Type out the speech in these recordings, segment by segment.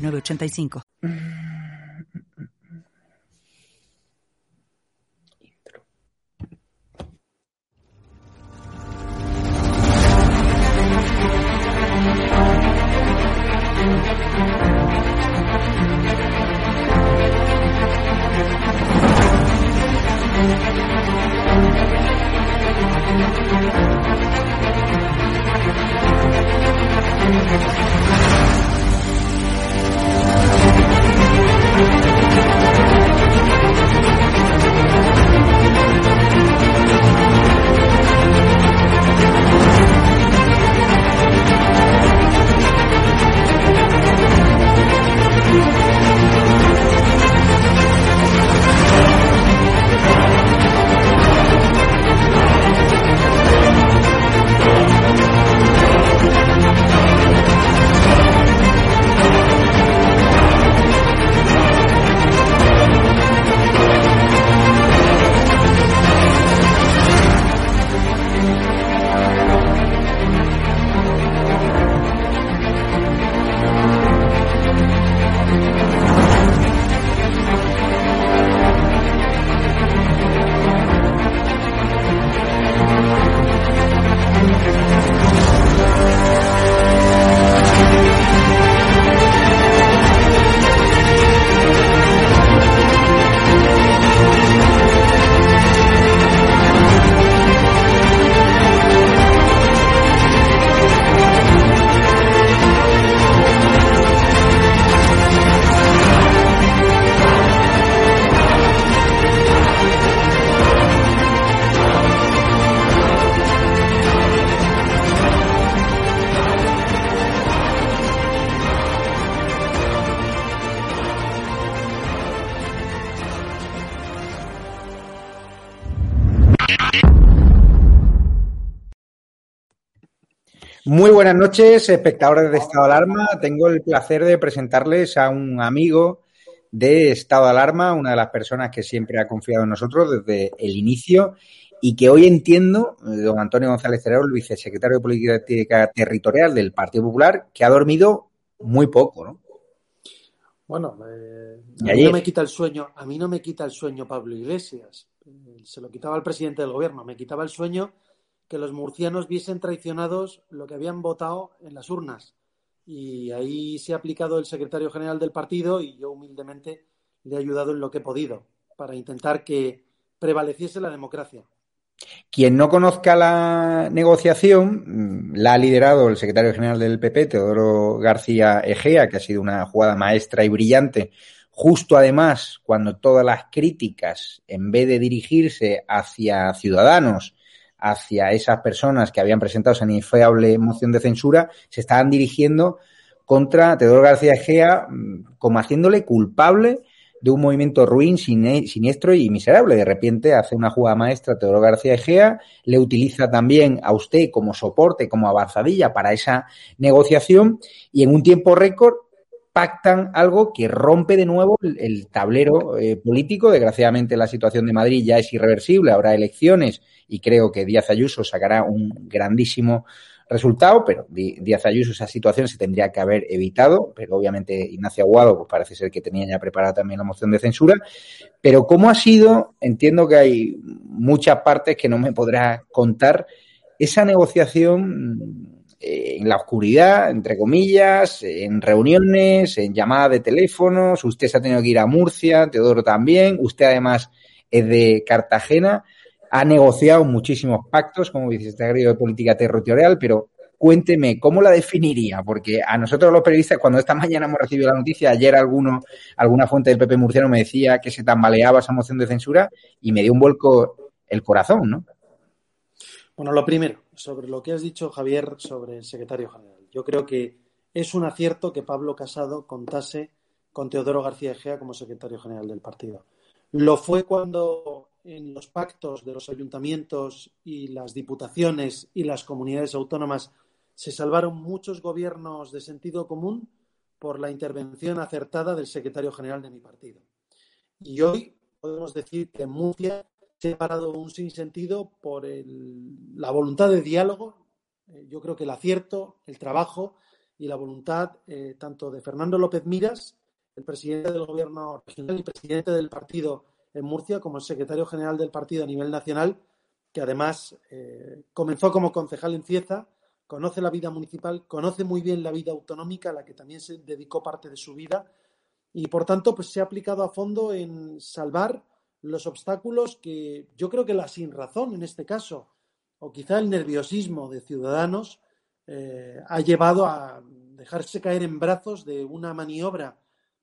906985. Muy buenas noches, espectadores de Estado de Alarma. Tengo el placer de presentarles a un amigo de Estado de Alarma, una de las personas que siempre ha confiado en nosotros desde el inicio y que hoy entiendo, don Antonio González Cerero, el vicesecretario de Política Territorial del Partido Popular, que ha dormido muy poco, ¿no? Bueno, eh, a mí no me quita el sueño, a mí no me quita el sueño Pablo Iglesias. Eh, se lo quitaba el presidente del gobierno, me quitaba el sueño que los murcianos viesen traicionados lo que habían votado en las urnas. Y ahí se ha aplicado el secretario general del partido y yo humildemente le he ayudado en lo que he podido para intentar que prevaleciese la democracia. Quien no conozca la negociación, mm, la ha liderado el secretario general del PP, Teodoro García Egea, que ha sido una jugada maestra y brillante, justo además cuando todas las críticas, en vez de dirigirse hacia ciudadanos, hacia esas personas que habían presentado esa inefable moción de censura, se estaban dirigiendo contra Teodoro García Egea mm, como haciéndole culpable de un movimiento ruin, siniestro y miserable. De repente hace una jugada maestra Teodoro García Egea, le utiliza también a usted como soporte, como avanzadilla para esa negociación y en un tiempo récord pactan algo que rompe de nuevo el, tablero eh, político. Desgraciadamente la situación de Madrid ya es irreversible, habrá elecciones y creo que Díaz Ayuso sacará un grandísimo resultado, pero Díaz Ayuso esa situación se tendría que haber evitado, pero obviamente Ignacio Aguado pues parece ser que tenía ya preparada también la moción de censura, pero cómo ha sido, entiendo que hay muchas partes que no me podrá contar, esa negociación eh, en la oscuridad, entre comillas, en reuniones, en llamadas de teléfonos, usted se ha tenido que ir a Murcia, Teodoro también, usted además es de Cartagena, ha negociado muchísimos pactos como vicesecretario de Política Territorial, pero cuénteme, ¿cómo la definiría? Porque a nosotros los periodistas, cuando esta mañana hemos recibido la noticia, ayer alguno, alguna fuente del PP murciano me decía que se tambaleaba esa moción de censura y me dio un vuelco el corazón, ¿no? Bueno, lo primero, sobre lo que has dicho, Javier, sobre el secretario general. Yo creo que es un acierto que Pablo Casado contase con Teodoro García Egea como secretario general del partido. Lo fue cuando en los pactos de los ayuntamientos y las diputaciones y las comunidades autónomas se salvaron muchos gobiernos de sentido común por la intervención acertada del secretario general de mi partido. Y hoy podemos decir que en Murcia se ha parado un sinsentido por la voluntad de diálogo. Eh, yo creo que el acierto, el trabajo y la voluntad eh, tanto de Fernando López Miras, el presidente del gobierno regional y presidente del partido en Murcia, como el secretario general del partido a nivel nacional, que además eh, comenzó como concejal en Cieza, conoce la vida municipal, conoce muy bien la vida autonómica, a la que también se dedicó parte de su vida, y por tanto pues se ha aplicado a fondo en salvar los obstáculos que yo creo que la sin razón en este caso, o quizá el nerviosismo de ciudadanos, eh, ha llevado a dejarse caer en brazos de una maniobra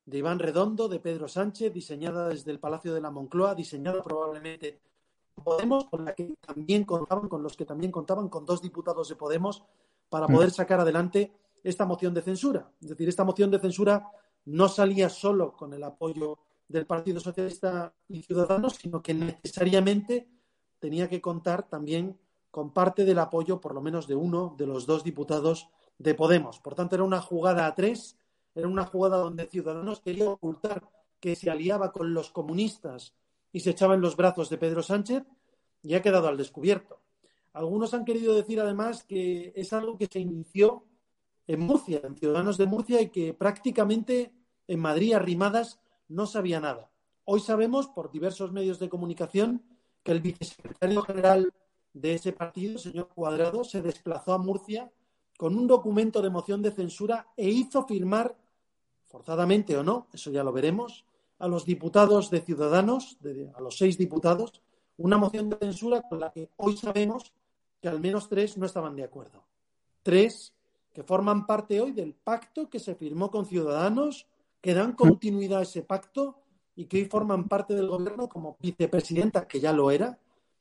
de Iván Redondo, de Pedro Sánchez, diseñada desde el Palacio de la Moncloa, diseñada probablemente Podemos, con la que también contaban, con los que también contaban con dos diputados de Podemos para mm. poder sacar adelante esta moción de censura. Es decir, esta moción de censura no salía solo con el apoyo del Partido Socialista y Ciudadanos, sino que necesariamente tenía que contar también con parte del apoyo, por lo menos de uno de los dos diputados de Podemos. Por tanto, era una jugada a tres, era una jugada donde Ciudadanos quería ocultar que se aliaba con los comunistas y se echaba en los brazos de Pedro Sánchez y ha quedado al descubierto. Algunos han querido decir además que es algo que se inició en Murcia, en Ciudadanos de Murcia, y que prácticamente en Madrid, arrimadas, no sabía nada. Hoy sabemos, por diversos medios de comunicación, que el vicesecretario general de ese partido, señor Cuadrado, se desplazó a Murcia con un documento de moción de censura e hizo firmar, forzadamente o no, eso ya lo veremos, a los diputados de Ciudadanos, a los seis diputados, una moción de censura con la que hoy sabemos que al menos tres no estaban de acuerdo. Tres que forman parte hoy del pacto que se firmó con Ciudadanos que dan continuidad a ese pacto y que hoy forman parte del gobierno como vicepresidenta, que ya lo era,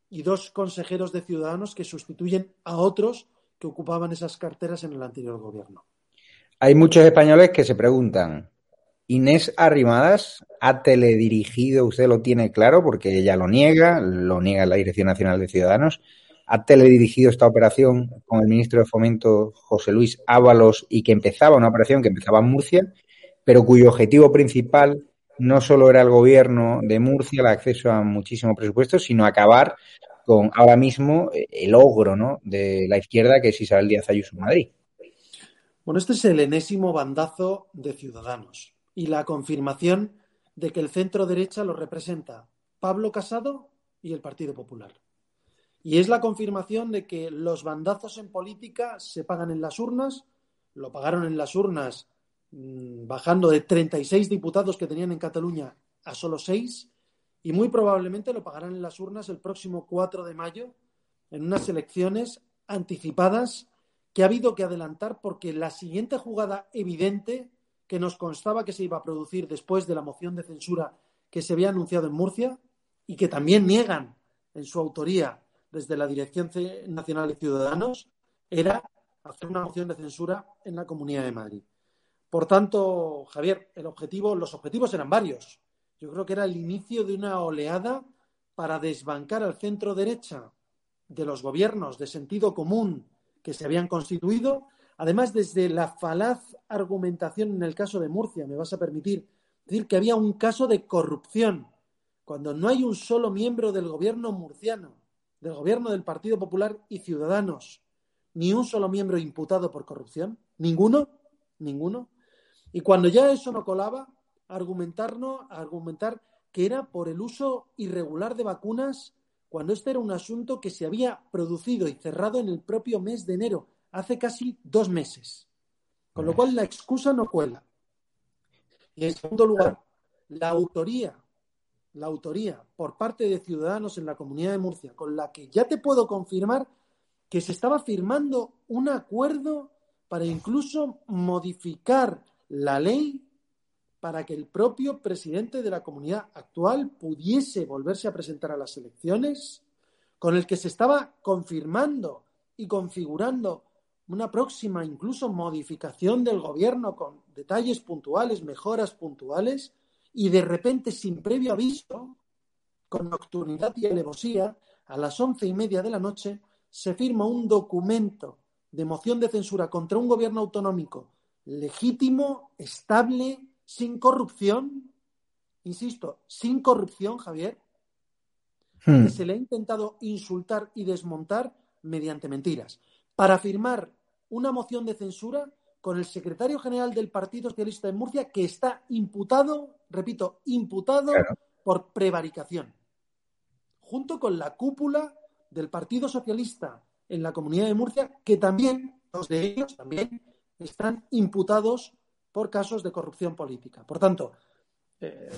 y dos consejeros de Ciudadanos que sustituyen a otros que ocupaban esas carteras en el anterior gobierno. Hay muchos españoles que se preguntan, Inés Arrimadas ha teledirigido, usted lo tiene claro porque ella lo niega, lo niega la Dirección Nacional de Ciudadanos, ha teledirigido esta operación con el ministro de Fomento José Luis Ábalos y que empezaba una operación que empezaba en Murcia pero cuyo objetivo principal no solo era el gobierno de Murcia, el acceso a muchísimo presupuesto, sino acabar con ahora mismo eh, el ogro ¿no? de la izquierda que es Isabel Díaz Ayuso en Madrid. Bueno, este es el enésimo bandazo de Ciudadanos y la confirmación de que el centro derecha lo representa Pablo Casado y el Partido Popular. Y es la confirmación de que los bandazos en política se pagan en las urnas, lo pagaron en las urnas bajando de 36 diputados que tenían en Cataluña a solo 6 y muy probablemente lo pagarán en las urnas el próximo 4 de mayo en unas elecciones anticipadas que ha habido que adelantar porque la siguiente jugada evidente que nos constaba que se iba a producir después de la moción de censura que se había anunciado en Murcia y que también niegan en su autoría desde la Dirección Nacional de Ciudadanos era hacer una moción de censura en la Comunidad de Madrid. Por tanto, Javier, el objetivo, los objetivos eran varios. Yo creo que era el inicio de una oleada para desbancar al centro derecha de los gobiernos de sentido común que se habían constituido. Además, desde la falaz argumentación en el caso de Murcia, me vas a permitir decir que había un caso de corrupción, cuando no hay un solo miembro del gobierno murciano, del gobierno del Partido Popular y Ciudadanos, ni un solo miembro imputado por corrupción, ninguno, ninguno. Y cuando ya eso no colaba, argumentarnos, argumentar que era por el uso irregular de vacunas cuando este era un asunto que se había producido y cerrado en el propio mes de enero, hace casi dos meses. Con lo cual la excusa no cuela. Y en segundo lugar, la autoría, la autoría por parte de ciudadanos en la comunidad de Murcia, con la que ya te puedo confirmar que se estaba firmando un acuerdo para incluso modificar la ley para que el propio presidente de la comunidad actual pudiese volverse a presentar a las elecciones, con el que se estaba confirmando y configurando una próxima incluso modificación del gobierno con detalles puntuales, mejoras puntuales, y de repente, sin previo aviso, con nocturnidad y alevosía, a las once y media de la noche, se firma un documento de moción de censura contra un gobierno autonómico legítimo, estable, sin corrupción, insisto, sin corrupción, Javier, hmm. que se le ha intentado insultar y desmontar mediante mentiras, para firmar una moción de censura con el secretario general del Partido Socialista de Murcia que está imputado, repito, imputado por prevaricación, junto con la cúpula del Partido Socialista en la Comunidad de Murcia, que también, dos de ellos también, están imputados por casos de corrupción política. Por tanto, eh,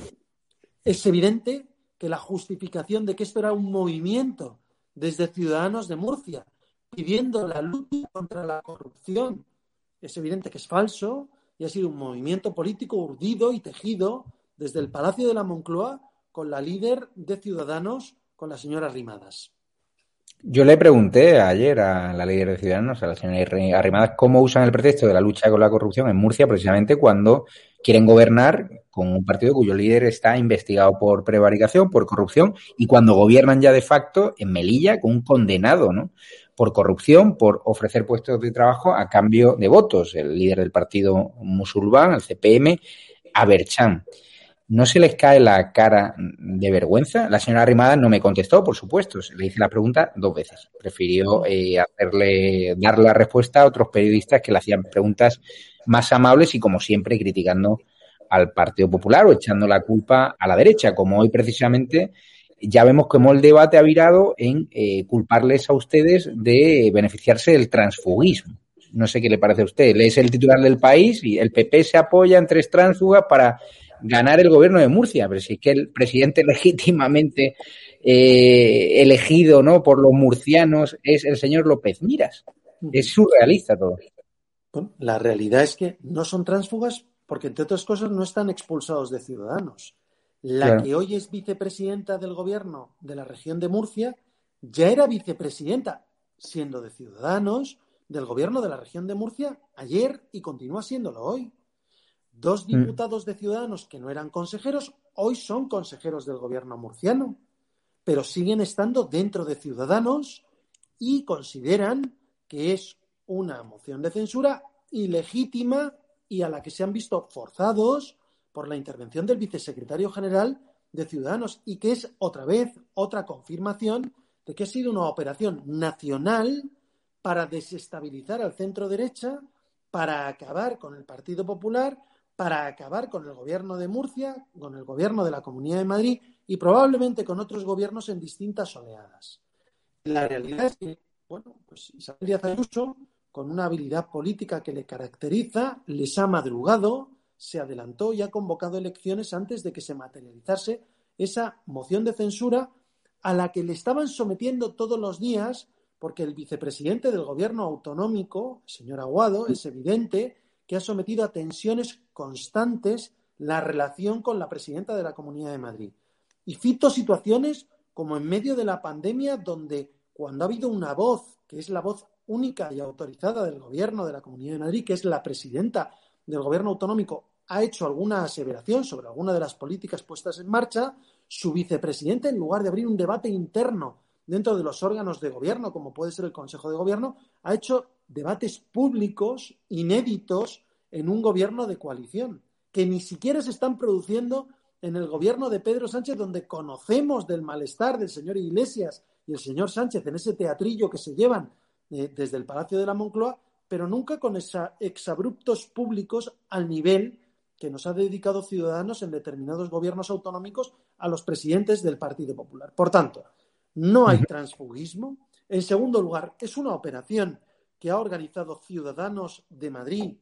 es evidente que la justificación de que esto era un movimiento desde Ciudadanos de Murcia pidiendo la lucha contra la corrupción es evidente que es falso y ha sido un movimiento político urdido y tejido desde el Palacio de la Moncloa con la líder de Ciudadanos, con la señora Rimadas. Yo le pregunté ayer a la líder de Ciudadanos, a la señora Arrimadas, cómo usan el pretexto de la lucha con la corrupción en Murcia precisamente cuando quieren gobernar con un partido cuyo líder está investigado por prevaricación, por corrupción, y cuando gobiernan ya de facto en Melilla con un condenado, ¿no? Por corrupción, por ofrecer puestos de trabajo a cambio de votos. El líder del partido musulmán, el CPM, Aberchan. ¿No se les cae la cara de vergüenza? La señora Arrimada no me contestó, por supuesto. Le hice la pregunta dos veces. Prefirió eh, hacerle, dar la respuesta a otros periodistas que le hacían preguntas más amables y, como siempre, criticando al Partido Popular o echando la culpa a la derecha, como hoy precisamente ya vemos cómo el debate ha virado en eh, culparles a ustedes de beneficiarse del transfugismo. No sé qué le parece a usted. Es el titular del país y el PP se apoya en tres tránsfugas para ganar el gobierno de Murcia, pero si es que el presidente legítimamente eh, elegido ¿no? por los murcianos es el señor López Miras. Es surrealista todo. la realidad es que no son tránsfugas porque, entre otras cosas, no están expulsados de Ciudadanos. La que hoy es vicepresidenta del gobierno de la región de Murcia ya era vicepresidenta, siendo de Ciudadanos, del gobierno de la región de Murcia ayer y continúa siéndolo hoy. Dos mm. diputados de Ciudadanos que no eran consejeros hoy son consejeros del gobierno murciano, pero siguen estando dentro de Ciudadanos y consideran que es una moción de censura ilegítima y a la que se han visto forzados por la intervención del vicesecretario general de Ciudadanos y que es otra vez otra confirmación de que ha sido una operación nacional para desestabilizar al centro derecha, para acabar con el Partido Popular para acabar con el gobierno de Murcia, con el gobierno de la Comunidad de Madrid y probablemente con otros gobiernos en distintas oleadas. La realidad es que, bueno, pues Isabel Díaz Ayuso, con una habilidad política que le caracteriza, les ha madrugado, se adelantó y ha convocado elecciones antes de que se materializase esa moción de censura a la que le estaban sometiendo todos los días, porque el vicepresidente del gobierno autonómico, señor Aguado, es evidente que ha sometido a tensiones constantes la relación con la presidenta de la Comunidad de Madrid. Y cito situaciones como en medio de la pandemia, donde cuando ha habido una voz, que es la voz única y autorizada del gobierno de la Comunidad de Madrid, que es la presidenta del gobierno autonómico, ha hecho alguna aseveración sobre alguna de las políticas puestas en marcha, su vicepresidente, en lugar de abrir un debate interno dentro de los órganos de gobierno, como puede ser el Consejo de Gobierno, ha hecho debates públicos inéditos en un gobierno de coalición, que ni siquiera se están produciendo en el gobierno de Pedro Sánchez, donde conocemos del malestar del señor Iglesias y el señor Sánchez en ese teatrillo que se llevan eh, desde el Palacio de la Moncloa, pero nunca con esos exabruptos públicos al nivel que nos ha dedicado Ciudadanos en determinados gobiernos autonómicos a los presidentes del Partido Popular. Por tanto, no hay transfugismo. En segundo lugar, es una operación que ha organizado Ciudadanos de Madrid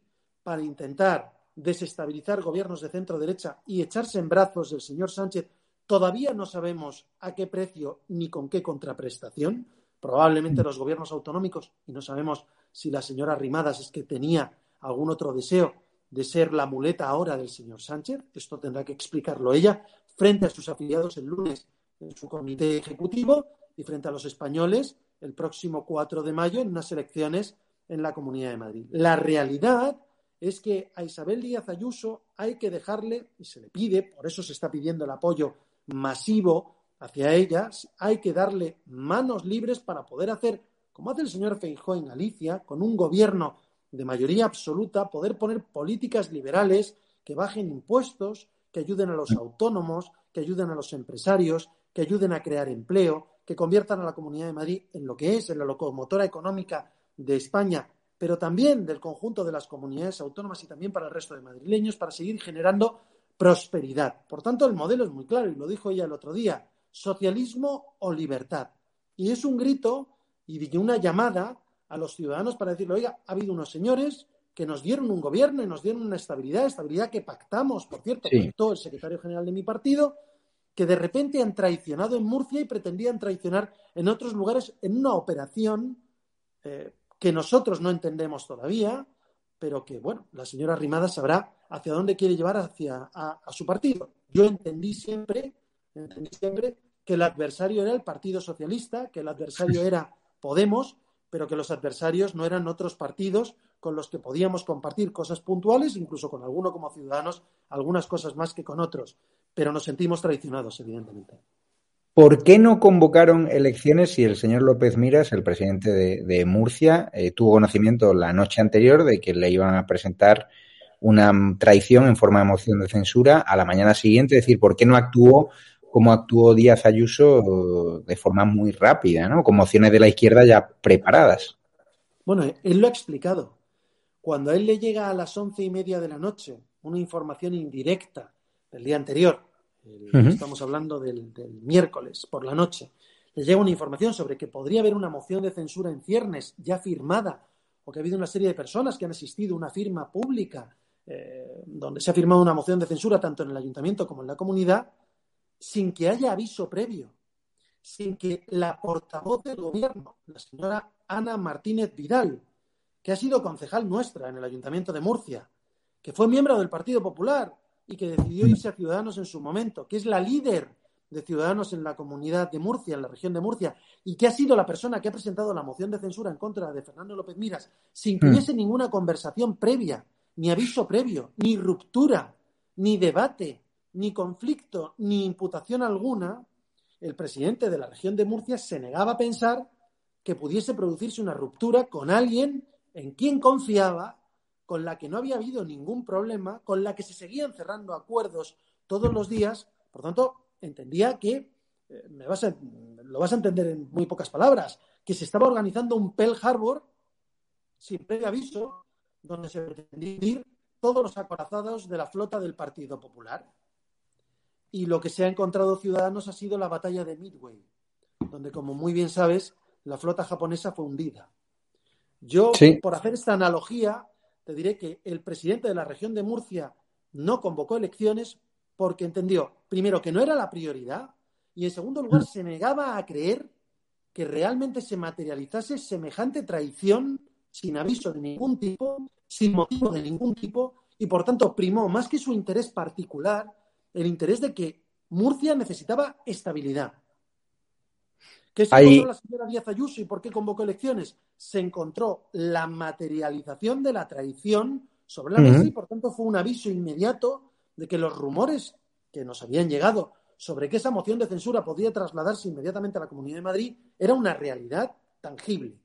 para intentar desestabilizar gobiernos de centro derecha y echarse en brazos del señor Sánchez, todavía no sabemos a qué precio ni con qué contraprestación. Probablemente los gobiernos autonómicos, y no sabemos si la señora Rimadas es que tenía algún otro deseo de ser la muleta ahora del señor Sánchez, esto tendrá que explicarlo ella, frente a sus afiliados el lunes en su comité ejecutivo y frente a los españoles el próximo 4 de mayo en unas elecciones en la Comunidad de Madrid. La realidad es que a Isabel Díaz Ayuso hay que dejarle, y se le pide, por eso se está pidiendo el apoyo masivo hacia ella, hay que darle manos libres para poder hacer, como hace el señor Feijóo en Galicia, con un gobierno de mayoría absoluta, poder poner políticas liberales que bajen impuestos, que ayuden a los autónomos, que ayuden a los empresarios, que ayuden a crear empleo, que conviertan a la Comunidad de Madrid en lo que es, en la locomotora económica de España, pero también del conjunto de las comunidades autónomas y también para el resto de madrileños, para seguir generando prosperidad. Por tanto, el modelo es muy claro y lo dijo ella el otro día, socialismo o libertad. Y es un grito y una llamada a los ciudadanos para decirle, oiga, ha habido unos señores que nos dieron un gobierno y nos dieron una estabilidad, estabilidad que pactamos, por cierto, con todo el secretario general de mi partido, que de repente han traicionado en Murcia y pretendían traicionar en otros lugares en una operación eh, que nosotros no entendemos todavía, pero que, bueno, la señora Rimada sabrá hacia dónde quiere llevar hacia a, su partido. Yo entendí siempre, entendí siempre que el adversario era el Partido Socialista, que el adversario era Podemos, pero que los adversarios no eran otros partidos con los que podíamos compartir cosas puntuales, incluso con alguno como ciudadanos, algunas cosas más que con otros, pero nos sentimos traicionados, evidentemente. ¿Por qué no convocaron elecciones si el señor López Miras, el presidente de, Murcia, eh, tuvo conocimiento la noche anterior de que le iban a presentar una traición en forma de moción de censura a la mañana siguiente? Es decir, ¿por qué no actuó como actuó Díaz Ayuso de forma muy rápida, ¿no? con mociones de la izquierda ya preparadas? Bueno, él lo ha explicado. Cuando a él le llega a las once y media de la noche una información indirecta del día anterior estamos hablando del, miércoles por la noche, le llega una información sobre que podría haber una moción de censura en ciernes ya firmada, o que ha habido una serie de personas que han asistido a una firma pública eh, donde se ha firmado una moción de censura tanto en el ayuntamiento como en la comunidad, sin que haya aviso previo, sin que la portavoz del gobierno, la señora Ana Martínez Vidal, que ha sido concejal nuestra en el ayuntamiento de Murcia, que fue miembro del Partido Popular y que decidió irse a Ciudadanos en su momento, que es la líder de Ciudadanos en la comunidad de Murcia, en la región de Murcia, y que ha sido la persona que ha presentado la moción de censura en contra de Fernando López Miras, sin que mm. hubiese ninguna conversación previa, ni aviso previo, ni ruptura, ni debate, ni conflicto, ni imputación alguna, el presidente de la región de Murcia se negaba a pensar que pudiese producirse una ruptura con alguien en quien confiaba con la que no había habido ningún problema, con la que se seguían cerrando acuerdos todos los días. Por tanto, entendía que, eh, me vas lo vas a entender en muy pocas palabras, que se estaba organizando un Pearl Harbor sin previo aviso, donde se pretendían ir todos los acorazados de la flota del Partido Popular. Y lo que se ha encontrado Ciudadanos ha sido la batalla de Midway, donde, como muy bien sabes, la flota japonesa fue hundida. Yo, por hacer esta analogía, te diré que el presidente de la región de Murcia no convocó elecciones porque entendió, primero, que no era la prioridad y, en segundo lugar, se negaba a creer que realmente se materializase semejante traición sin aviso de ningún tipo, sin motivo de ningún tipo, y por tanto primó más que su interés particular el interés de que Murcia necesitaba estabilidad. ¿Qué se encontró la señora Díaz Ayuso y por qué convocó elecciones? Se encontró la materialización de la traición sobre la mesa y por tanto fue un aviso inmediato de que los rumores que nos habían llegado sobre que esa moción de censura podía trasladarse inmediatamente a la Comunidad de Madrid era una realidad tangible.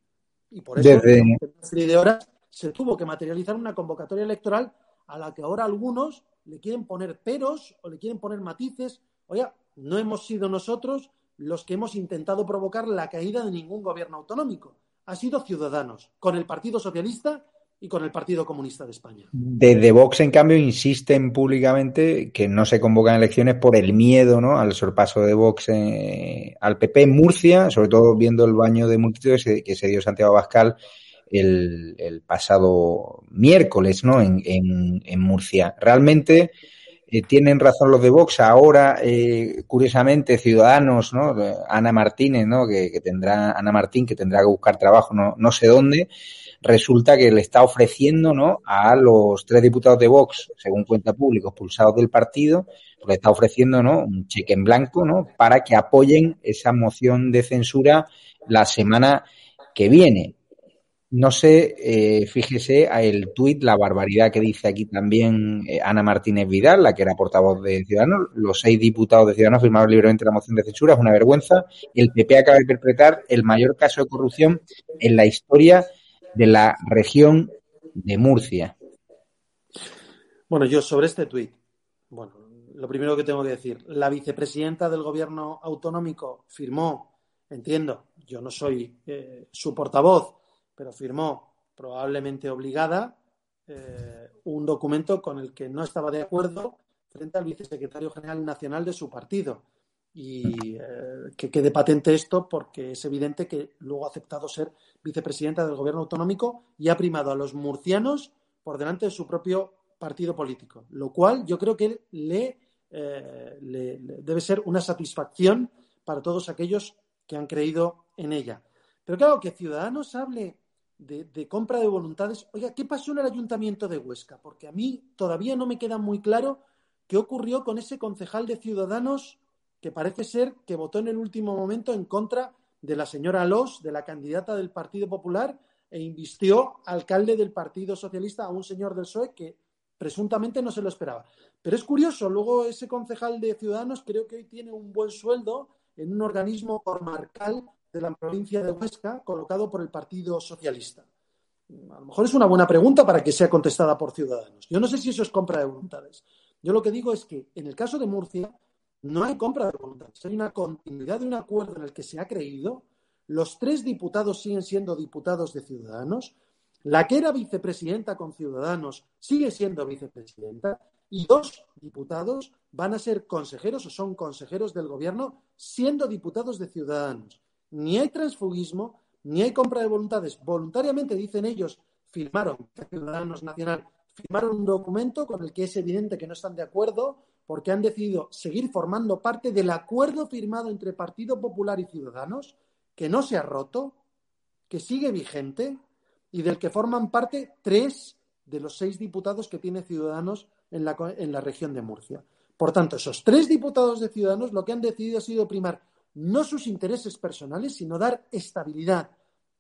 Y por eso, en una serie de horas, se tuvo que materializar una convocatoria electoral a la que ahora algunos le quieren poner peros o le quieren poner matices. Oiga, no hemos sido nosotros los que hemos intentado provocar la caída de ningún gobierno autonómico. Ha sido Ciudadanos, con el Partido Socialista y con el Partido Comunista de España. Desde Vox, en cambio, insisten públicamente que no se convocan elecciones por el miedo ¿no? al sorpaso de Vox eh, al PP en Murcia, sobre todo viendo el baño de multitudes que se dio Santiago Bascal el, pasado miércoles ¿no? en, en Murcia. Realmente eh, tienen razón los de Vox. Ahora, eh, curiosamente, Ciudadanos, ¿no? Ana Martínez, ¿no? Que, tendrá, Ana Martín, que tendrá que buscar trabajo no, no sé dónde, resulta que le está ofreciendo, ¿no? A los tres diputados de Vox, según cuenta público, expulsados del partido, le está ofreciendo, ¿no? Un cheque en blanco, ¿no? Para que apoyen esa moción de censura la semana que viene. No sé, eh, fíjese el tuit, la barbaridad que dice aquí también eh, Ana Martínez Vidal, la que era portavoz de Ciudadanos. Los seis diputados de Ciudadanos firmaron libremente la moción de censura, es una vergüenza. El PP acaba de interpretar el mayor caso de corrupción en la historia de la región de Murcia. Bueno, yo sobre este tuit, bueno, lo primero que tengo que decir, la vicepresidenta del gobierno autonómico firmó, entiendo, yo no soy eh, su portavoz, pero firmó, probablemente obligada, eh, un documento con el que no estaba de acuerdo frente al vicesecretario general nacional de su partido. Y eh, que quede patente esto porque es evidente que luego ha aceptado ser vicepresidenta del gobierno autonómico y ha primado a los murcianos por delante de su propio partido político, lo cual yo creo que le, eh, le debe ser una satisfacción para todos aquellos que han creído en ella. Pero claro, que Ciudadanos hable de, compra de voluntades. Oiga, ¿qué pasó en el ayuntamiento de Huesca? Porque a mí todavía no me queda muy claro qué ocurrió con ese concejal de Ciudadanos que parece ser que votó en el último momento en contra de la señora Los, de la candidata del Partido Popular, e invistió alcalde del Partido Socialista a un señor del PSOE que presuntamente no se lo esperaba. Pero es curioso, luego ese concejal de Ciudadanos creo que hoy tiene un buen sueldo en un organismo comarcal de la provincia de Huesca colocado por el Partido Socialista? A lo mejor es una buena pregunta para que sea contestada por ciudadanos. Yo no sé si eso es compra de voluntades. Yo lo que digo es que en el caso de Murcia no hay compra de voluntades, hay una continuidad de un acuerdo en el que se ha creído. Los tres diputados siguen siendo diputados de Ciudadanos. La que era vicepresidenta con Ciudadanos sigue siendo vicepresidenta. Y dos diputados van a ser consejeros o son consejeros del gobierno siendo diputados de Ciudadanos ni hay transfugismo, ni hay compra de voluntades. Voluntariamente, dicen ellos, firmaron, Ciudadanos Nacional, firmaron un documento con el que es evidente que no están de acuerdo porque han decidido seguir formando parte del acuerdo firmado entre Partido Popular y Ciudadanos, que no se ha roto, que sigue vigente y del que forman parte tres de los seis diputados que tiene Ciudadanos en la, en la región de Murcia. Por tanto, esos tres diputados de Ciudadanos lo que han decidido ha sido primar no sus intereses personales, sino dar estabilidad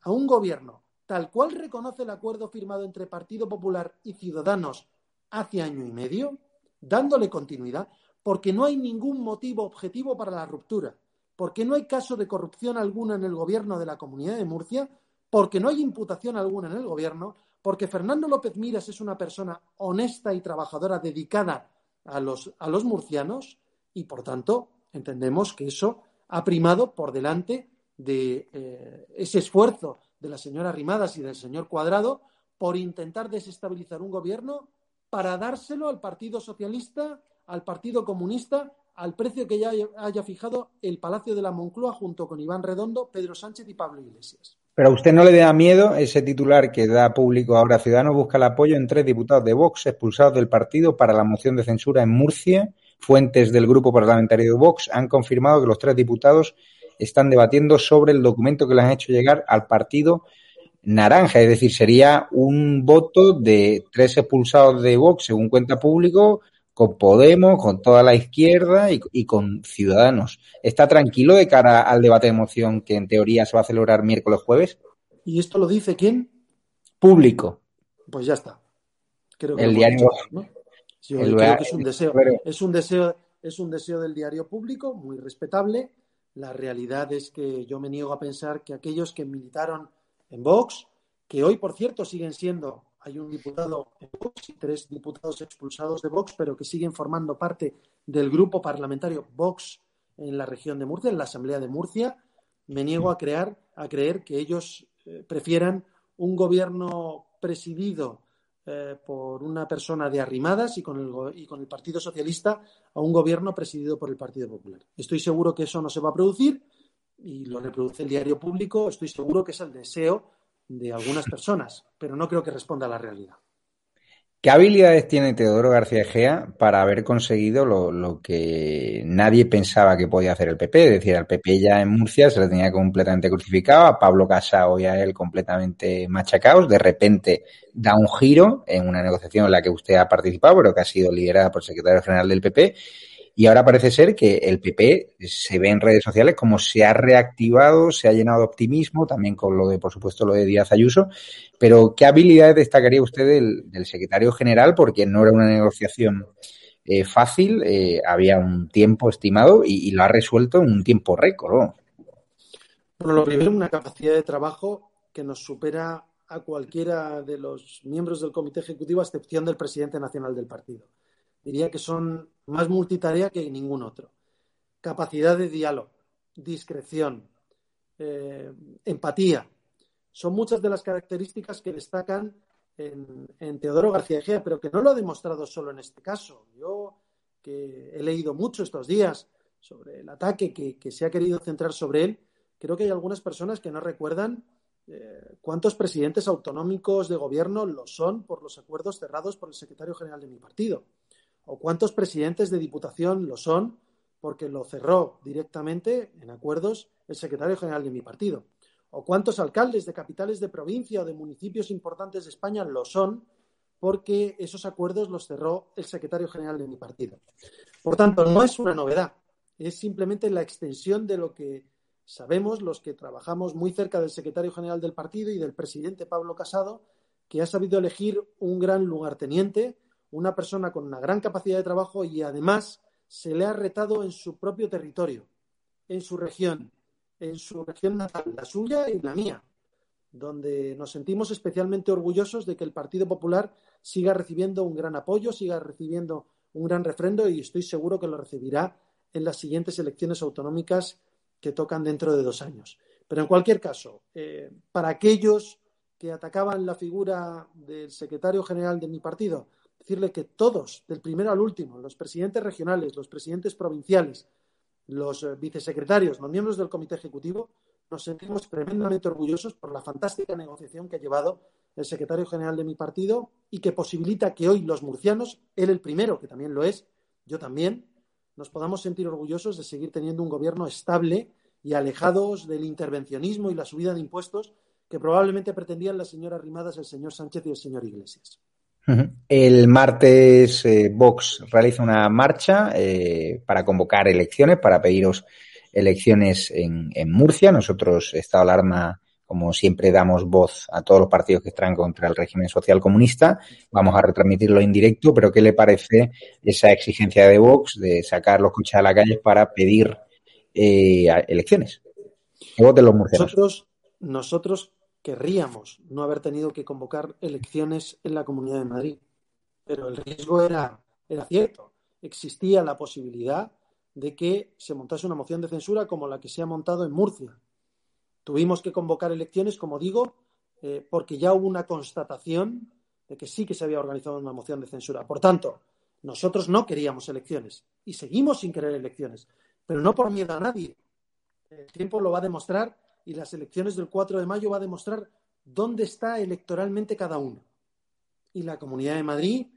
a un gobierno tal cual reconoce el acuerdo firmado entre Partido Popular y Ciudadanos hace año y medio, dándole continuidad, porque no hay ningún motivo objetivo para la ruptura, porque no hay caso de corrupción alguna en el gobierno de la Comunidad de Murcia, porque no hay imputación alguna en el gobierno, porque Fernando López Miras es una persona honesta y trabajadora dedicada a los, a los murcianos y, por tanto, entendemos que eso ha primado por delante de eh, ese esfuerzo de la señora Rimadas y del señor Cuadrado por intentar desestabilizar un gobierno para dárselo al Partido Socialista, al Partido Comunista, al precio que ya haya fijado el Palacio de la Moncloa junto con Iván Redondo, Pedro Sánchez y Pablo Iglesias. Pero a usted no le da miedo ese titular que da público ahora Ciudadanos busca el apoyo en tres diputados de Vox expulsados del partido para la moción de censura en Murcia Fuentes del grupo parlamentario de Vox han confirmado que los tres diputados están debatiendo sobre el documento que le han hecho llegar al partido naranja, es decir, sería un voto de tres expulsados de Vox, según cuenta público, con Podemos, con toda la izquierda y, con Ciudadanos. ¿Está tranquilo de cara al debate de moción que en teoría se va a celebrar miércoles jueves? ¿Y esto lo dice quién? Público. Pues ya está. Creo que el diario. Yo creo que es un deseo, es un deseo, es un deseo del diario público, muy respetable. La realidad es que yo me niego a pensar que aquellos que militaron en Vox, que hoy, por cierto, siguen siendo, hay un diputado en Vox y tres diputados expulsados de Vox, pero que siguen formando parte del grupo parlamentario Vox en la región de Murcia, en la Asamblea de Murcia, me niego a crear, a creer que ellos eh, prefieran un gobierno presidido eh, por una persona de arrimadas y con, el, y con el Partido Socialista a un gobierno presidido por el Partido Popular. Estoy seguro que eso no se va a producir y lo reproduce el diario público. Estoy seguro que es el deseo de algunas personas, pero no creo que responda a la realidad. ¿Qué habilidades tiene Teodoro García Egea para haber conseguido lo, que nadie pensaba que podía hacer el PP? Es decir, al PP ya en Murcia se le tenía completamente crucificado, a Pablo Casado y a él completamente machacados. De repente da un giro en una negociación en la que usted ha participado, pero que ha sido liderada por el secretario general del PP. Y ahora parece ser que el PP se ve en redes sociales como se ha reactivado, se ha llenado de optimismo, también con lo de, por supuesto, lo de Díaz Ayuso. Pero, ¿qué habilidades destacaría usted del, secretario general? Porque no era una negociación eh, fácil, eh, había un tiempo estimado y, lo ha resuelto en un tiempo récord. ¿no? Bueno, lo primero, una capacidad de trabajo que nos supera a cualquiera de los miembros del comité ejecutivo, a excepción del presidente nacional del partido. Diría que son más multitarea que ningún otro. Capacidad de diálogo, discreción, eh, empatía. Son muchas de las características que destacan en, Teodoro García Egea, pero que no lo ha demostrado solo en este caso. Yo, que he leído mucho estos días sobre el ataque que se ha querido centrar sobre él, creo que hay algunas personas que no recuerdan eh, cuántos presidentes autonómicos de gobierno lo son por los acuerdos cerrados por el secretario general de mi partido, o cuántos presidentes de diputación lo son porque lo cerró directamente en acuerdos el secretario general de mi partido, o cuántos alcaldes de capitales de provincia o de municipios importantes de España lo son porque esos acuerdos los cerró el secretario general de mi partido. Por tanto, no es una novedad, es simplemente la extensión de lo que Sabemos los que trabajamos muy cerca del secretario general del partido y del presidente Pablo Casado, que ha sabido elegir un gran lugarteniente, una persona con una gran capacidad de trabajo y además se le ha retado en su propio territorio, en su región, en su región natal, la suya y la mía, donde nos sentimos especialmente orgullosos de que el Partido Popular siga recibiendo un gran apoyo, siga recibiendo un gran refrendo y estoy seguro que lo recibirá en las siguientes elecciones autonómicas que tocan dentro de dos años. Pero en cualquier caso, eh, para aquellos que atacaban la figura del secretario general de mi partido, decirle que todos, del primero al último, los presidentes regionales, los presidentes provinciales, los eh, vicesecretarios, los miembros del comité ejecutivo, nos sentimos tremendamente orgullosos por la fantástica negociación que ha llevado el secretario general de mi partido y que posibilita que hoy los murcianos, él el primero, que también lo es, yo también, nos podamos sentir orgullosos de seguir teniendo un gobierno estable y alejados del intervencionismo y la subida de impuestos que probablemente pretendían la señora Rimadas, el señor Sánchez y el señor Iglesias. El martes eh, Vox realiza una marcha eh, para convocar elecciones, para pediros elecciones en, en Murcia. Nosotros, Estado de Alarma, como siempre damos voz a todos los partidos que están contra el régimen social comunista, vamos a retransmitirlo en directo, pero ¿qué le parece esa exigencia de Vox de sacar los coches a la calle para pedir eh, elecciones? ¿Qué voten los murcianos? Nosotros, nosotros querríamos no haber tenido que convocar elecciones en la Comunidad de Madrid, pero el riesgo era, era cierto. Existía la posibilidad de que se montase una moción de censura como la que se ha montado en Murcia Tuvimos que convocar elecciones, como digo, eh, porque ya hubo una constatación de que sí que se había organizado una moción de censura. Por tanto, nosotros no queríamos elecciones y seguimos sin querer elecciones, pero no por miedo a nadie. El tiempo lo va a demostrar y las elecciones del 4 de mayo va a demostrar dónde está electoralmente cada uno. Y la Comunidad de Madrid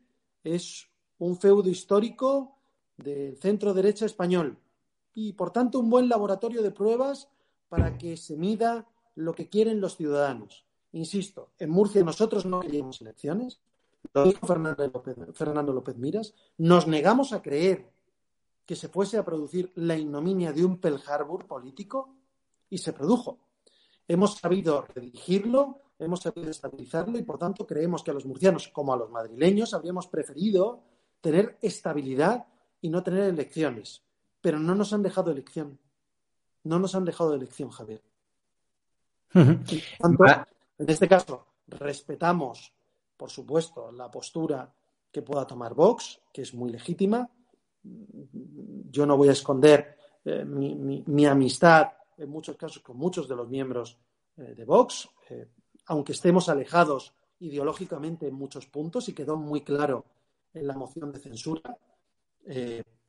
es un feudo histórico del centro derecha español y, por tanto, un buen laboratorio de pruebas para que se mida lo que quieren los ciudadanos. Insisto, en Murcia nosotros no queríamos elecciones, lo dijo Fernando López, Fernando López Miras, nos negamos a creer que se fuese a producir la ignominia de un Pearl Harbor político y se produjo. Hemos sabido redirigirlo, hemos sabido estabilizarlo y por tanto creemos que a los murcianos como a los madrileños habríamos preferido tener estabilidad y no tener elecciones. Pero no nos han dejado elección no nos han dejado de elección, Javier. Ah. en este caso, respetamos, por supuesto, la postura que pueda tomar Vox, que es muy legítima. Yo no voy a esconder eh, mi, amistad, en muchos casos, con muchos de los miembros eh, de Vox, eh, aunque estemos alejados ideológicamente en muchos puntos, y quedó muy claro en la moción de censura.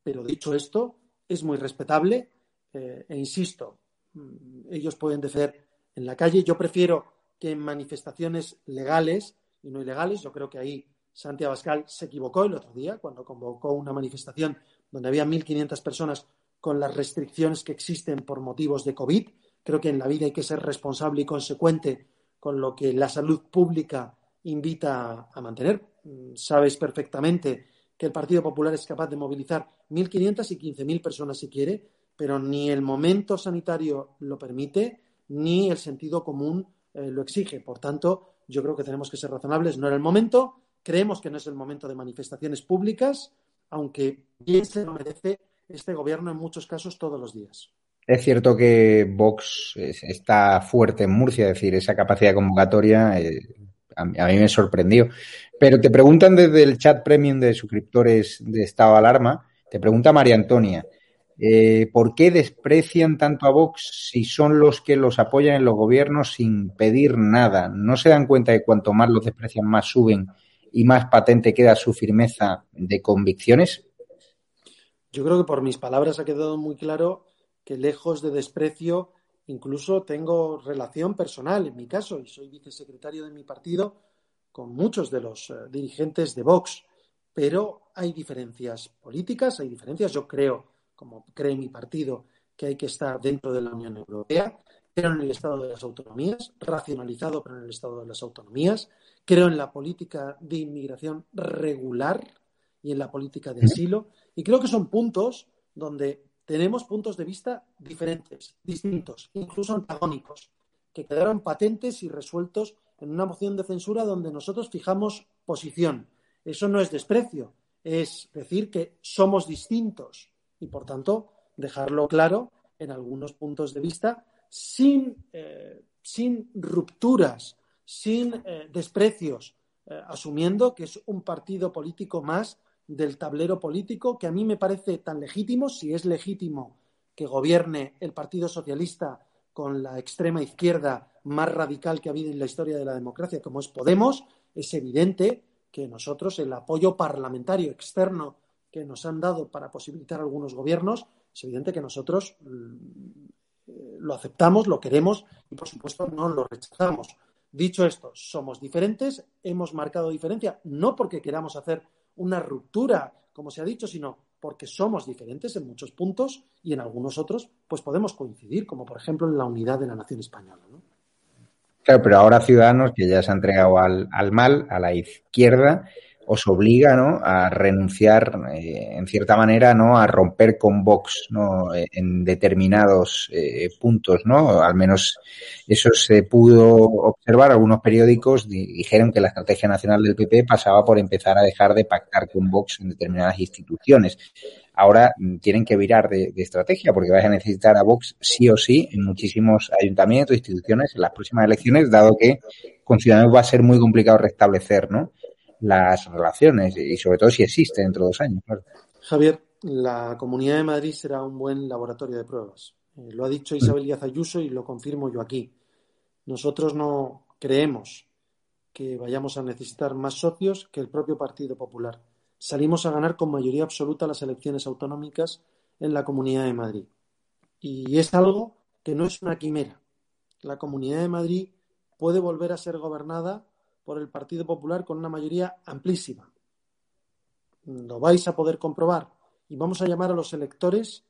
pero dicho esto, es muy respetable eh, e insisto, mm, ellos pueden defender en la calle. Yo prefiero que en manifestaciones legales y no ilegales. Yo creo que ahí Santiago Abascal se equivocó el otro día cuando convocó una manifestación donde había 1.500 personas con las restricciones que existen por motivos de COVID. Creo que en la vida hay que ser responsable y consecuente con lo que la salud pública invita a mantener. Mm, sabes perfectamente que el Partido Popular es capaz de movilizar 1.500 y 15.000 personas si quiere, pero ni el momento sanitario lo permite, ni el sentido común eh, lo exige. Por tanto, yo creo que tenemos que ser razonables. No era el momento, creemos que no es el momento de manifestaciones públicas, aunque bien se lo merece este gobierno en muchos casos todos los días. Es cierto que Vox está fuerte en Murcia, es decir, esa capacidad convocatoria eh, a, mí, me sorprendió. Pero te preguntan desde el chat premium de suscriptores de estado alarma, te pregunta María Antonia, eh, ¿por qué desprecian tanto a Vox si son los que los apoyan en los gobiernos sin pedir nada? ¿No se dan cuenta de cuanto más los desprecian, más suben y más patente queda su firmeza de convicciones? Yo creo que por mis palabras ha quedado muy claro que lejos de desprecio, incluso tengo relación personal en mi caso, y soy vicesecretario de mi partido con muchos de los eh, dirigentes de Vox, pero hay diferencias políticas, hay diferencias, yo creo, como cree mi partido, que hay que estar dentro de la Unión Europea, creo en el Estado de las Autonomías, racionalizado, pero en el Estado de las Autonomías, creo en la política de inmigración regular y en la política de asilo, y creo que son puntos donde tenemos puntos de vista diferentes, distintos, incluso antagónicos, que quedaron patentes y resueltos en una moción de censura donde nosotros fijamos posición. Eso no es desprecio, es decir que somos distintos y, por tanto, dejarlo claro en algunos puntos de vista sin, eh, sin rupturas, sin eh, desprecios, eh, asumiendo que es un partido político más del tablero político que a mí me parece tan legítimo, si es legítimo que gobierne el Partido Socialista con la extrema izquierda más radical que ha habido en la historia de la democracia, como es Podemos, es evidente que nosotros el apoyo parlamentario externo que nos han dado para posibilitar algunos gobiernos, es evidente que nosotros mm, lo aceptamos, lo queremos y, por supuesto, no lo rechazamos. Dicho esto, somos diferentes, hemos marcado diferencia, no porque queramos hacer una ruptura, como se ha dicho, sino porque somos diferentes en muchos puntos y en algunos otros, pues podemos coincidir, como por ejemplo en la unidad de la nación española. Claro, pero ahora Ciudadanos, que ya se ha entregado al, al mal, a la izquierda, os obliga ¿no? a renunciar eh, en cierta manera ¿no? a romper con Vox ¿no? Eh, en determinados eh, puntos no al menos eso se pudo observar algunos periódicos dijeron que la estrategia nacional del PP pasaba por empezar a dejar de pactar con Vox en determinadas instituciones ahora mm, tienen que virar de, estrategia porque vais a necesitar a Vox sí o sí en muchísimos ayuntamientos instituciones en las próximas elecciones dado que con Ciudadanos va a ser muy complicado restablecer ¿no? Las relaciones y sobre todo si existe dentro de dos años. Javier, la Comunidad de Madrid será un buen laboratorio de pruebas. Eh, lo ha dicho Isabel Díaz Ayuso y lo confirmo yo aquí. Nosotros no creemos que vayamos a necesitar más socios que el propio Partido Popular. Salimos a ganar con mayoría absoluta las elecciones autonómicas en la Comunidad de Madrid. Y es algo que no es una quimera. La Comunidad de Madrid puede volver a ser gobernada por el Partido Popular con una mayoría amplísima. Lo vais a poder comprobar. Y vamos a llamar a los electores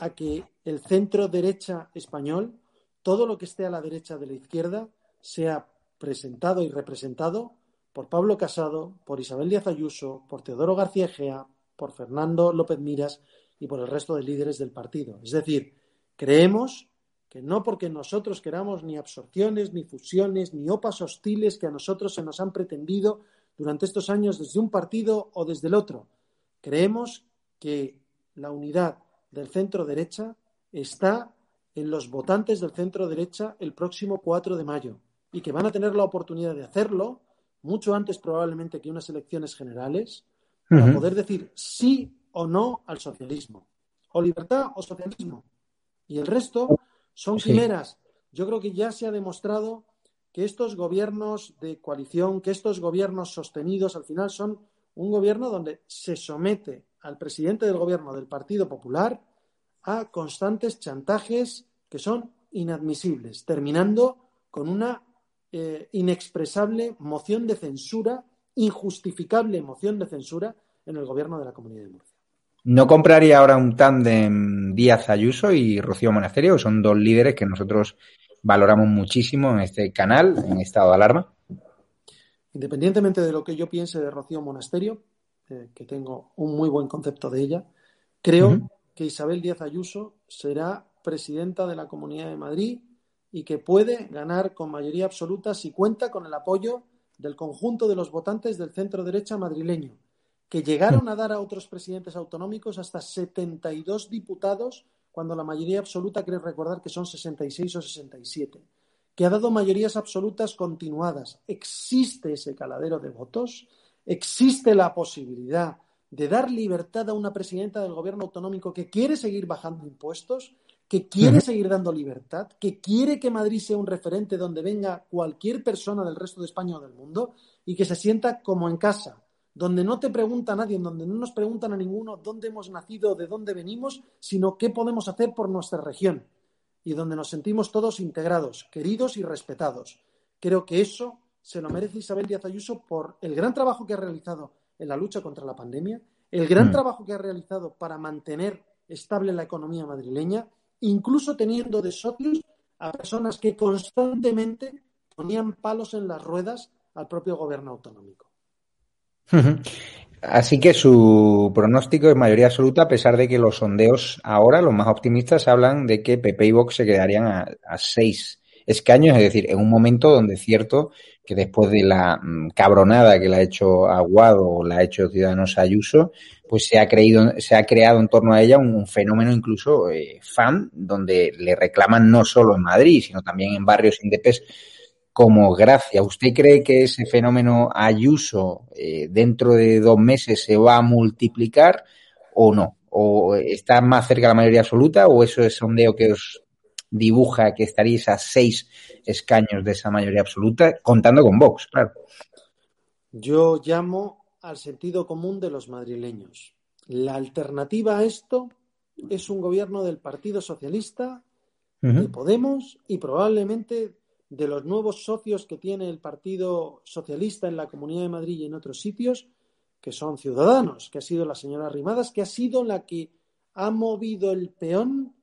a que el centro derecha español, todo lo que esté a la derecha de la izquierda, sea presentado y representado por Pablo Casado, por Isabel Díaz Ayuso, por Teodoro García Egea, por Fernando López Miras y por el resto de líderes del partido. Es decir, creemos que no porque nosotros queramos ni absorciones, ni fusiones, ni opas hostiles que a nosotros se nos han pretendido durante estos años desde un partido o desde el otro. Creemos que la unidad del centro derecha está en los votantes del centro derecha el próximo 4 de mayo y que van a tener la oportunidad de hacerlo mucho antes probablemente que unas elecciones generales para poder decir sí o no al socialismo, o libertad o socialismo. Y el resto son quimeras. Yo creo que ya se ha demostrado que estos gobiernos de coalición, que estos gobiernos sostenidos, al final son un gobierno donde se somete al presidente del gobierno del Partido Popular a constantes chantajes que son inadmisibles, terminando con una eh, inexpresable moción de censura, injustificable moción de censura en el gobierno de la Comunidad de Murcia. ¿No compraría ahora un tándem Díaz Ayuso y Rocío Monasterio? Son dos líderes que nosotros valoramos muchísimo en este canal, en estado de alarma. Independientemente de lo que yo piense de Rocío Monasterio, eh, que tengo un muy buen concepto de ella, creo que Isabel Díaz Ayuso será presidenta de la Comunidad de Madrid y que puede ganar con mayoría absoluta si cuenta con el apoyo del conjunto de los votantes del centro derecha madrileño, que llegaron a dar a otros presidentes autonómicos hasta 72 diputados, cuando la mayoría absoluta creo recordar que son 66 o 67, que ha dado mayorías absolutas continuadas. Existe ese caladero de votos, existe la posibilidad de dar libertad a una presidenta del gobierno autonómico que quiere seguir bajando impuestos, que quiere seguir dando libertad, que quiere que Madrid sea un referente donde venga cualquier persona del resto de España o del mundo y que se sienta como en casa, donde no te pregunta nadie, donde no nos preguntan a ninguno dónde hemos nacido, de dónde venimos, sino qué podemos hacer por nuestra región y donde nos sentimos todos integrados, queridos y respetados. Creo que eso se lo merece Isabel Díaz Ayuso por el gran trabajo que ha realizado en la lucha contra la pandemia, el gran mm. trabajo que ha realizado para mantener estable la economía madrileña incluso teniendo de socios a personas que constantemente ponían palos en las ruedas al propio gobierno autonómico. Así que su pronóstico es mayoría absoluta, a pesar de que los sondeos ahora, los más optimistas, hablan de que PP y Vox se quedarían a, seis escaños, es decir, en un momento donde es cierto que después de la mm, cabronada que le ha hecho Aguado o la ha hecho Ciudadanos Ayuso, pues se ha creído, se ha creado en torno a ella un, fenómeno incluso eh, fan, donde le reclaman no solo en Madrid, sino también en barrios indepes como Gracia. ¿Usted cree que ese fenómeno Ayuso eh, dentro de dos meses se va a multiplicar o no? ¿O está más cerca la mayoría absoluta o eso es sondeo que os dibuja que estaríais a seis escaños de esa mayoría absoluta, contando con Vox, claro? Yo llamo al sentido común de los madrileños. La alternativa a esto es un gobierno del Partido Socialista, de Podemos y probablemente de los nuevos socios que tiene el Partido Socialista en la Comunidad de Madrid y en otros sitios, que son ciudadanos, que ha sido la señora Rimadas, que ha sido la que ha movido el peón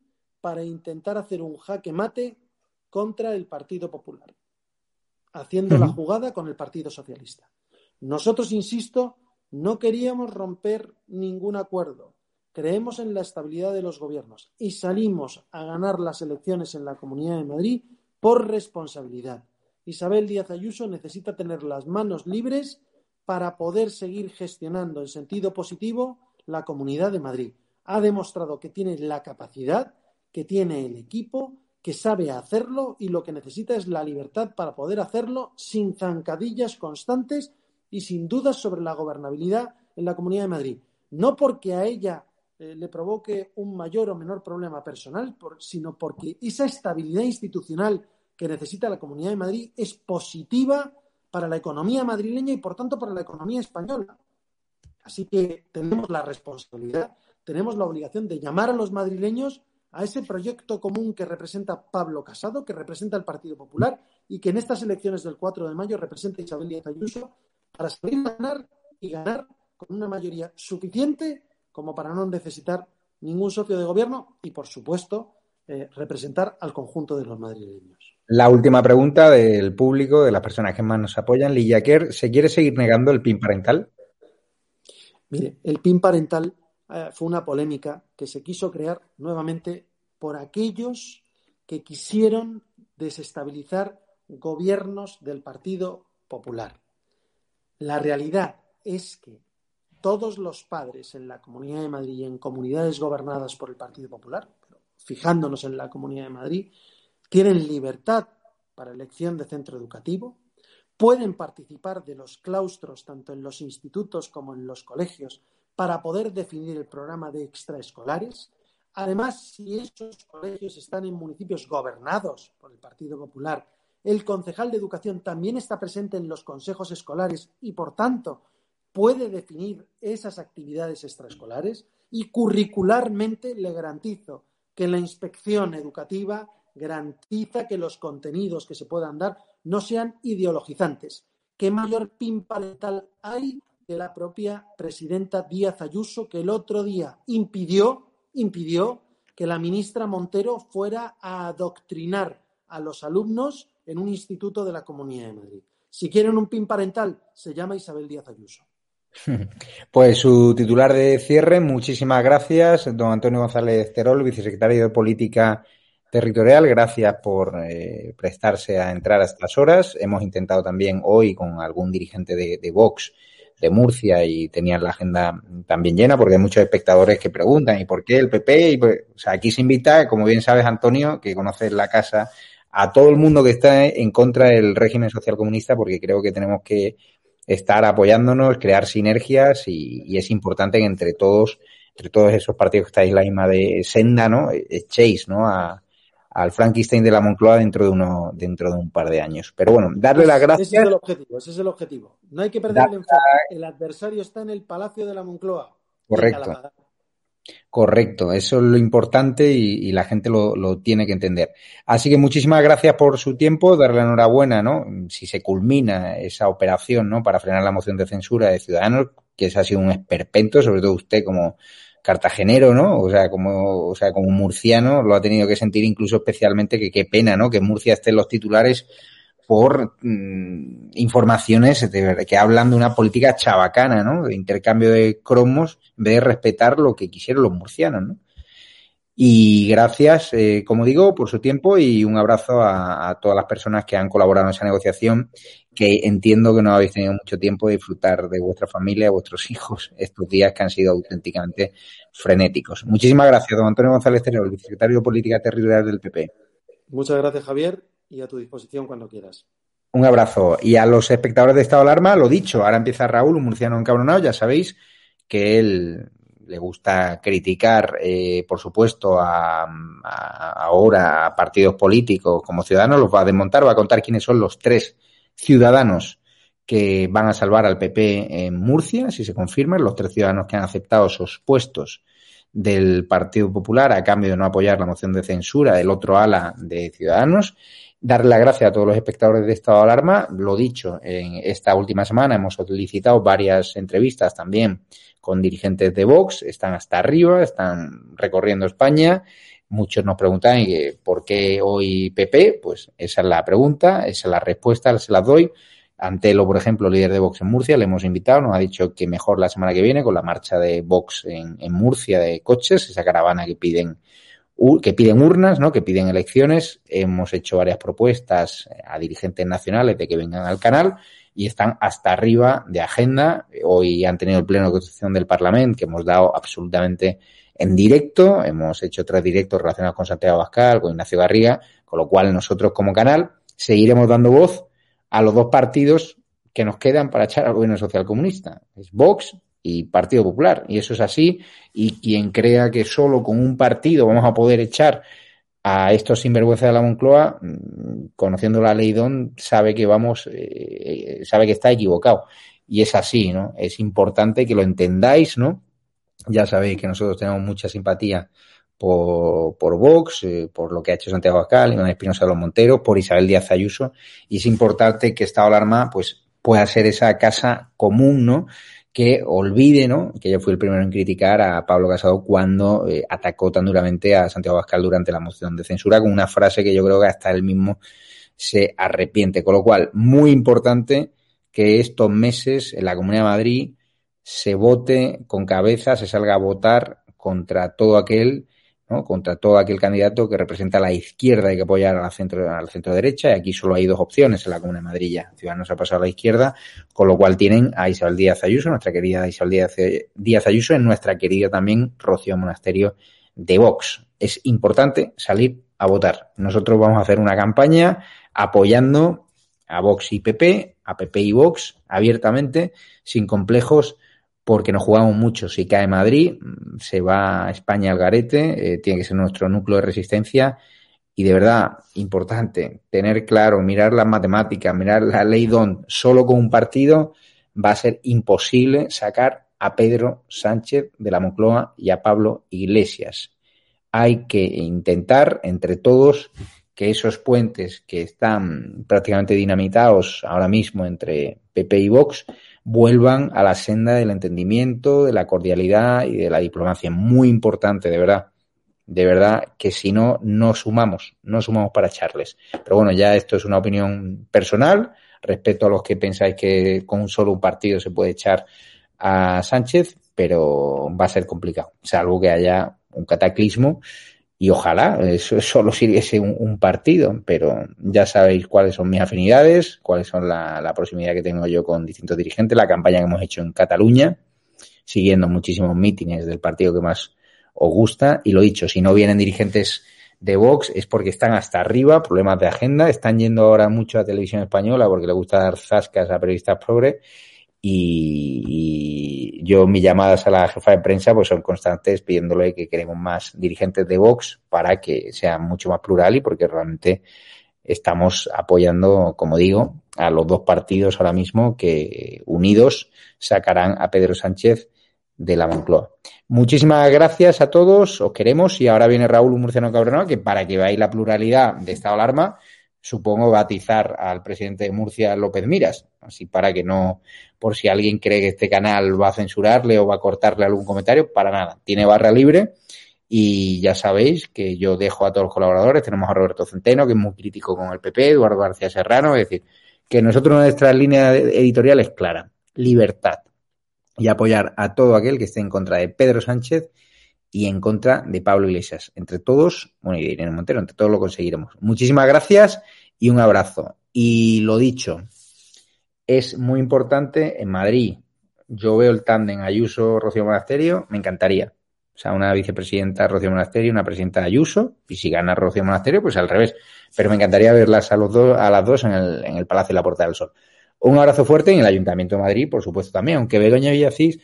para intentar hacer un jaque mate contra el Partido Popular, haciendo la jugada con el Partido Socialista. Nosotros, insisto, no queríamos romper ningún acuerdo. Creemos en la estabilidad de los gobiernos y salimos a ganar las elecciones en la Comunidad de Madrid por responsabilidad. Isabel Díaz Ayuso necesita tener las manos libres para poder seguir gestionando en sentido positivo la Comunidad de Madrid. Ha demostrado que tiene la capacidad, que tiene el equipo, que sabe hacerlo y lo que necesita es la libertad para poder hacerlo sin zancadillas constantes y sin dudas sobre la gobernabilidad en la Comunidad de Madrid. No porque a ella eh, le provoque un mayor o menor problema personal, sino porque esa estabilidad institucional que necesita la Comunidad de Madrid es positiva para la economía madrileña y, por tanto, para la economía española. Así que tenemos la responsabilidad, tenemos la obligación de llamar a los madrileños a ese proyecto común que representa Pablo Casado, que representa el Partido Popular y que en estas elecciones del 4 de mayo representa Isabel Díaz Ayuso para salir a ganar y ganar con una mayoría suficiente como para no necesitar ningún socio de gobierno y, por supuesto, eh, representar al conjunto de los madrileños. La última pregunta del público, de las personas que más nos apoyan. Lillaquer, ¿se quiere seguir negando el PIN parental? Mire, el PIN parental eh, fue una polémica que se quiso crear nuevamente por aquellos que quisieron desestabilizar gobiernos del Partido Popular. La realidad es que todos los padres en la Comunidad de Madrid y en comunidades gobernadas por el Partido Popular, fijándonos en la Comunidad de Madrid, tienen libertad para elección de centro educativo, pueden participar de los claustros tanto en los institutos como en los colegios para poder definir el programa de extraescolares. Además, si esos colegios están en municipios gobernados por el Partido Popular el concejal de educación también está presente en los consejos escolares y, por tanto, puede definir esas actividades extraescolares y curricularmente le garantizo que la inspección educativa garantiza que los contenidos que se puedan dar no sean ideologizantes. ¿Qué mayor pin parental hay de la propia presidenta Díaz Ayuso que el otro día impidió, impidió que la ministra Montero fuera a adoctrinar a los alumnos en un instituto de la Comunidad de Madrid. Si quieren un PIN parental, se llama Isabel Díaz Ayuso. Pues su titular de cierre, muchísimas gracias, don Antonio González Terol, vicesecretario de Política Territorial, gracias por eh, prestarse a entrar a estas horas. Hemos intentado también hoy con algún dirigente de, Vox de Murcia y tenían la agenda también llena porque hay muchos espectadores que preguntan ¿y por qué el PP? Y pues, o sea, aquí se invita, como bien sabes Antonio, que conoces la casa, a todo el mundo que está en contra del régimen social comunista porque creo que tenemos que estar apoyándonos, crear sinergias y, es importante que entre todos, entre todos esos partidos que estáis la misma de senda, ¿no? Echéis, ¿no? A, al Frankenstein de la Moncloa dentro de uno, dentro de un par de años. Pero bueno, darle las gracias. Ese es el objetivo, ese es el objetivo. No hay que perder el enfoque. El adversario está en el Palacio de la Moncloa. Correcto. Correcto, eso es lo importante y, la gente lo, lo, tiene que entender. Así que muchísimas gracias por su tiempo, darle enhorabuena, ¿no? Si se culmina esa operación, ¿no? Para frenar la moción de censura de Ciudadanos, que ese ha sido un esperpento, sobre todo usted como cartagenero, ¿no? O sea, como, o sea, como murciano, lo ha tenido que sentir incluso especialmente que qué pena, ¿no? Que Murcia esté en los titulares por mm, informaciones que hablan de una política chabacana, ¿no? De intercambio de cromos en vez de respetar lo que quisieron los murcianos, ¿no? Y gracias, eh, como digo, por su tiempo y un abrazo a, todas las personas que han colaborado en esa negociación, que entiendo que no habéis tenido mucho tiempo de disfrutar de vuestra familia, de vuestros hijos, estos días que han sido auténticamente frenéticos. Muchísimas gracias, don Antonio González Terrero, el vicesecretario de Política Territorial del PP. Muchas gracias, Javier, y a tu disposición cuando quieras. Un abrazo. Y a los espectadores de Estado de Alarma, lo dicho, ahora empieza Raúl, un murciano encabronado, ya sabéis que él le gusta criticar, eh, por supuesto, a, ahora a partidos políticos como Ciudadanos, los va a desmontar, va a contar quiénes son los tres ciudadanos que van a salvar al PP en Murcia, si se confirman, los tres ciudadanos que han aceptado esos puestos del Partido Popular a cambio de no apoyar la moción de censura del otro ala de Ciudadanos. Darle las gracias a todos los espectadores de estado de alarma. Lo dicho, en esta última semana hemos solicitado varias entrevistas también con dirigentes de Vox, están hasta arriba, están recorriendo España. Muchos nos preguntan por qué hoy PP, pues esa es la pregunta, esa es la respuesta, se las doy. Antelo, por ejemplo, líder de Vox en Murcia, le hemos invitado, nos ha dicho que mejor la semana que viene con la marcha de Vox en Murcia de coches, esa caravana que piden que piden urnas, ¿no? que piden elecciones. Hemos hecho varias propuestas a dirigentes nacionales de que vengan al canal y están hasta arriba de agenda. Hoy han tenido el pleno de constitución del Parlamento que hemos dado absolutamente en directo. Hemos hecho tres directos relacionados con Santiago Abascal, con Ignacio Garriga, con lo cual nosotros como canal seguiremos dando voz a los dos partidos que nos quedan para echar al gobierno social comunista. Es Vox y Partido Popular. Y eso es así. Y quien crea que solo con un partido vamos a poder echar a estos sinvergüenzas de la Moncloa, mm, conociendo la ley DON, sabe que vamos, eh, sabe que está equivocado. Y es así, ¿no? Es importante que lo entendáis, ¿no? Ya sabéis que nosotros tenemos mucha simpatía por, por Vox, eh, por lo que ha hecho Santiago Abascal, Iván Espinosa de los Monteros, por Isabel Díaz Ayuso, y es importante que esta alarma, pues, pueda ser esa casa común, ¿no? Que olvide, ¿no? Que yo fui el primero en criticar a Pablo Casado cuando eh, atacó tan duramente a Santiago Abascal durante la moción de censura con una frase que yo creo que hasta él mismo se arrepiente. Con lo cual, muy importante que estos meses en la Comunidad de Madrid se vote con cabeza, se salga a votar contra todo aquel ¿no? contra todo aquel candidato que representa a la izquierda y que apoyar al centro, al centro derecha. Y aquí solo hay dos opciones en la Comuna de Madrid. Ciudadanos ha pasado a la izquierda, con lo cual tienen a Isabel Díaz Ayuso, nuestra querida Isabel Díaz, Ayuso, en nuestra querida también Rocío Monasterio de Vox. Es importante salir a votar. Nosotros vamos a hacer una campaña apoyando a Vox y PP, a PP y Vox abiertamente, sin complejos porque nos jugamos mucho. Si cae Madrid, se va a España al garete, eh, tiene que ser nuestro núcleo de resistencia. Y de verdad, importante, tener claro, mirar las matemáticas, mirar la ley DON, solo con un partido va a ser imposible sacar a Pedro Sánchez de la Moncloa y a Pablo Iglesias. Hay que intentar entre todos que esos puentes que están prácticamente dinamitados ahora mismo entre PP y Vox vuelvan a la senda del entendimiento, de la cordialidad y de la diplomacia. Muy importante, de verdad. De verdad que si no, no sumamos, no sumamos para echarles. Pero bueno, ya esto es una opinión personal. Respeto a los que pensáis que con un solo partido se puede echar a Sánchez, pero va a ser complicado, salvo que haya un cataclismo y ojalá eso solo sirviese un, partido, pero ya sabéis cuáles son mis afinidades, cuáles son la, proximidad que tengo yo con distintos dirigentes, la campaña que hemos hecho en Cataluña, siguiendo muchísimos mítines del partido que más os gusta, y lo dicho, si no vienen dirigentes de Vox es porque están hasta arriba, problemas de agenda, están yendo ahora mucho a televisión española porque le gusta dar zascas a periodistas progre, y, yo mis llamadas a la jefa de prensa pues son constantes pidiéndole que queremos más dirigentes de Vox para que sea mucho más plural y porque realmente estamos apoyando, como digo, a los dos partidos ahora mismo que unidos sacarán a Pedro Sánchez de la Moncloa. Muchísimas gracias a todos, os queremos y ahora viene Raúl Murciano Cabrera que para que veáis la pluralidad de estado de alarma supongo, batizar al presidente de Murcia López Miras, así para que no, por si alguien cree que este canal va a censurarle o va a cortarle algún comentario, para nada. Tiene barra libre y ya sabéis que yo dejo a todos los colaboradores, tenemos a Roberto Centeno, que es muy crítico con el PP, Eduardo García Serrano, es decir, que nosotros nuestra línea editorial es clara, libertad y apoyar a todo aquel que esté en contra de Pedro Sánchez y en contra de Pablo Iglesias. Entre todos, bueno, y de Irene Montero, entre todos lo conseguiremos. Muchísimas gracias y un abrazo. Y lo dicho, es muy importante en Madrid. Yo veo el tándem Ayuso-Rocío Monasterio, me encantaría. O sea, una vicepresidenta Rocío Monasterio, una presidenta Ayuso, y si gana Rocío Monasterio, pues al revés. Pero me encantaría verlas a los dos, a las dos en el, en el Palacio de la Puerta del Sol. Un abrazo fuerte en el Ayuntamiento de Madrid, por supuesto, también, aunque Begoña Villacís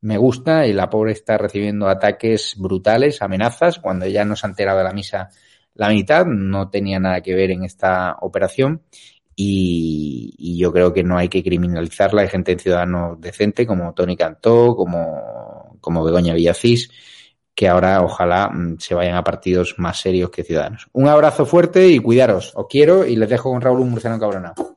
me gusta y la pobre está recibiendo ataques brutales, amenazas, cuando ya no se ha enterado de la misa la mitad, no tenía nada que ver en esta operación y, yo creo que no hay que criminalizarla. Hay gente en Ciudadanos decente como Tony Cantó, como, como Begoña Villacís, que ahora ojalá mm, se vayan a partidos más serios que Ciudadanos. Un abrazo fuerte y cuidaros. Os quiero y les dejo con Raúl Murciano Cabronado.